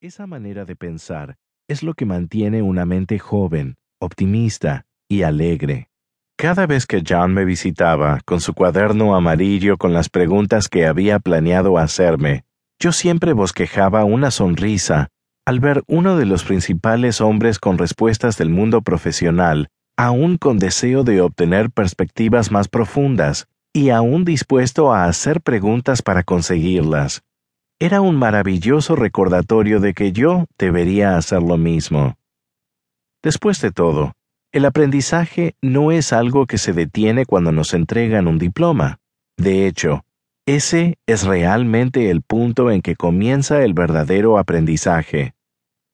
Esa manera de pensar es lo que mantiene una mente joven, optimista y alegre. Cada vez que John me visitaba con su cuaderno amarillo con las preguntas que había planeado hacerme, yo siempre bosquejaba una sonrisa al ver uno de los principales hombres con respuestas del mundo profesional, aún con deseo de obtener perspectivas más profundas y aún dispuesto a hacer preguntas para conseguirlas. Era un maravilloso recordatorio de que yo debería hacer lo mismo. Después de todo, el aprendizaje no es algo que se detiene cuando nos entregan un diploma. De hecho, ese es realmente el punto en que comienza el verdadero aprendizaje.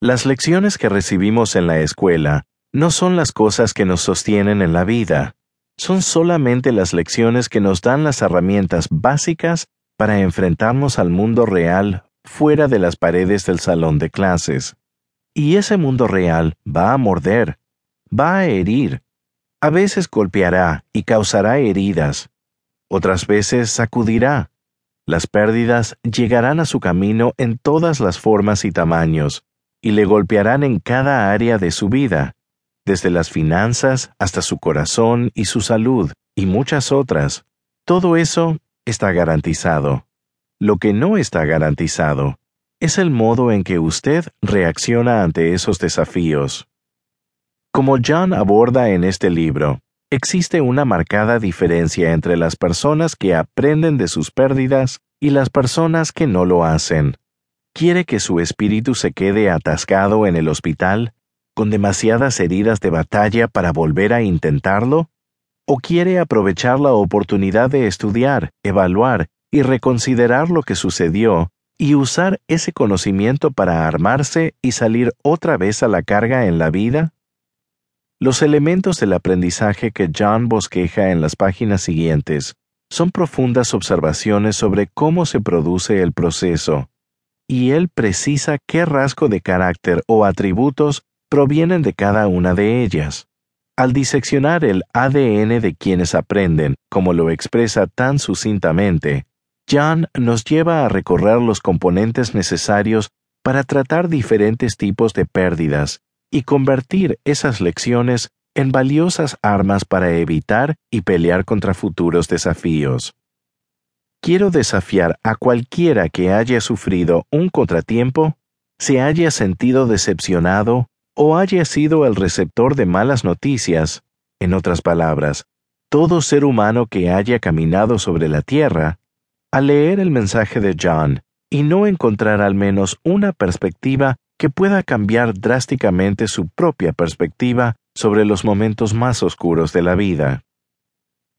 Las lecciones que recibimos en la escuela no son las cosas que nos sostienen en la vida, son solamente las lecciones que nos dan las herramientas básicas para enfrentarnos al mundo real fuera de las paredes del salón de clases. Y ese mundo real va a morder, va a herir, a veces golpeará y causará heridas, otras veces sacudirá. Las pérdidas llegarán a su camino en todas las formas y tamaños, y le golpearán en cada área de su vida, desde las finanzas hasta su corazón y su salud, y muchas otras. Todo eso está garantizado. Lo que no está garantizado es el modo en que usted reacciona ante esos desafíos. Como John aborda en este libro, existe una marcada diferencia entre las personas que aprenden de sus pérdidas y las personas que no lo hacen. ¿Quiere que su espíritu se quede atascado en el hospital, con demasiadas heridas de batalla para volver a intentarlo? ¿O quiere aprovechar la oportunidad de estudiar, evaluar y reconsiderar lo que sucedió y usar ese conocimiento para armarse y salir otra vez a la carga en la vida? Los elementos del aprendizaje que John bosqueja en las páginas siguientes son profundas observaciones sobre cómo se produce el proceso, y él precisa qué rasgo de carácter o atributos provienen de cada una de ellas. Al diseccionar el ADN de quienes aprenden, como lo expresa tan sucintamente, John nos lleva a recorrer los componentes necesarios para tratar diferentes tipos de pérdidas y convertir esas lecciones en valiosas armas para evitar y pelear contra futuros desafíos. Quiero desafiar a cualquiera que haya sufrido un contratiempo, se haya sentido decepcionado o haya sido el receptor de malas noticias, en otras palabras, todo ser humano que haya caminado sobre la tierra, al leer el mensaje de John y no encontrar al menos una perspectiva que pueda cambiar drásticamente su propia perspectiva sobre los momentos más oscuros de la vida.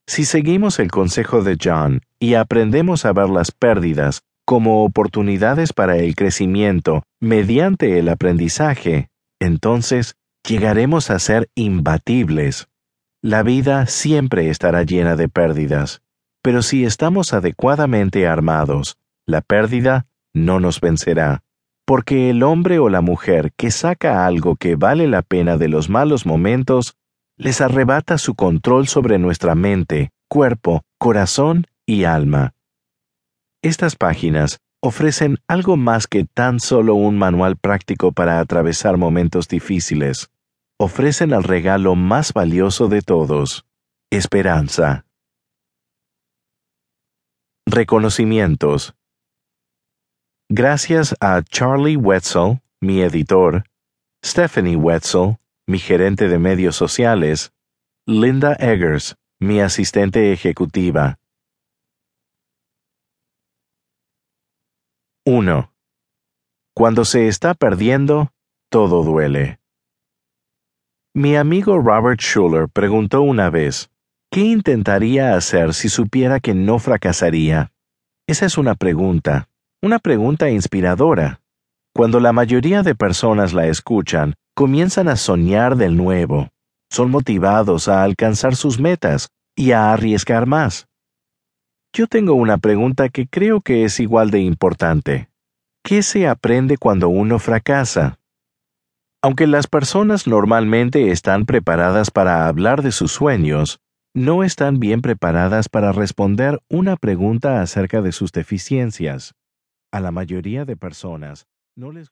Si seguimos el consejo de John y aprendemos a ver las pérdidas como oportunidades para el crecimiento mediante el aprendizaje, entonces llegaremos a ser imbatibles. La vida siempre estará llena de pérdidas, pero si estamos adecuadamente armados, la pérdida no nos vencerá, porque el hombre o la mujer que saca algo que vale la pena de los malos momentos, les arrebata su control sobre nuestra mente, cuerpo, corazón y alma. Estas páginas ofrecen algo más que tan solo un manual práctico para atravesar momentos difíciles. Ofrecen el regalo más valioso de todos, esperanza. Reconocimientos. Gracias a Charlie Wetzel, mi editor, Stephanie Wetzel, mi gerente de medios sociales, Linda Eggers, mi asistente ejecutiva, 1. Cuando se está perdiendo, todo duele. Mi amigo Robert Schuller preguntó una vez, ¿qué intentaría hacer si supiera que no fracasaría? Esa es una pregunta, una pregunta inspiradora. Cuando la mayoría de personas la escuchan, comienzan a soñar del nuevo, son motivados a alcanzar sus metas y a arriesgar más. Yo tengo una pregunta que creo que es igual de importante. ¿Qué se aprende cuando uno fracasa? Aunque las personas normalmente están preparadas para hablar de sus sueños, no están bien preparadas para responder una pregunta acerca de sus deficiencias. A la mayoría de personas no les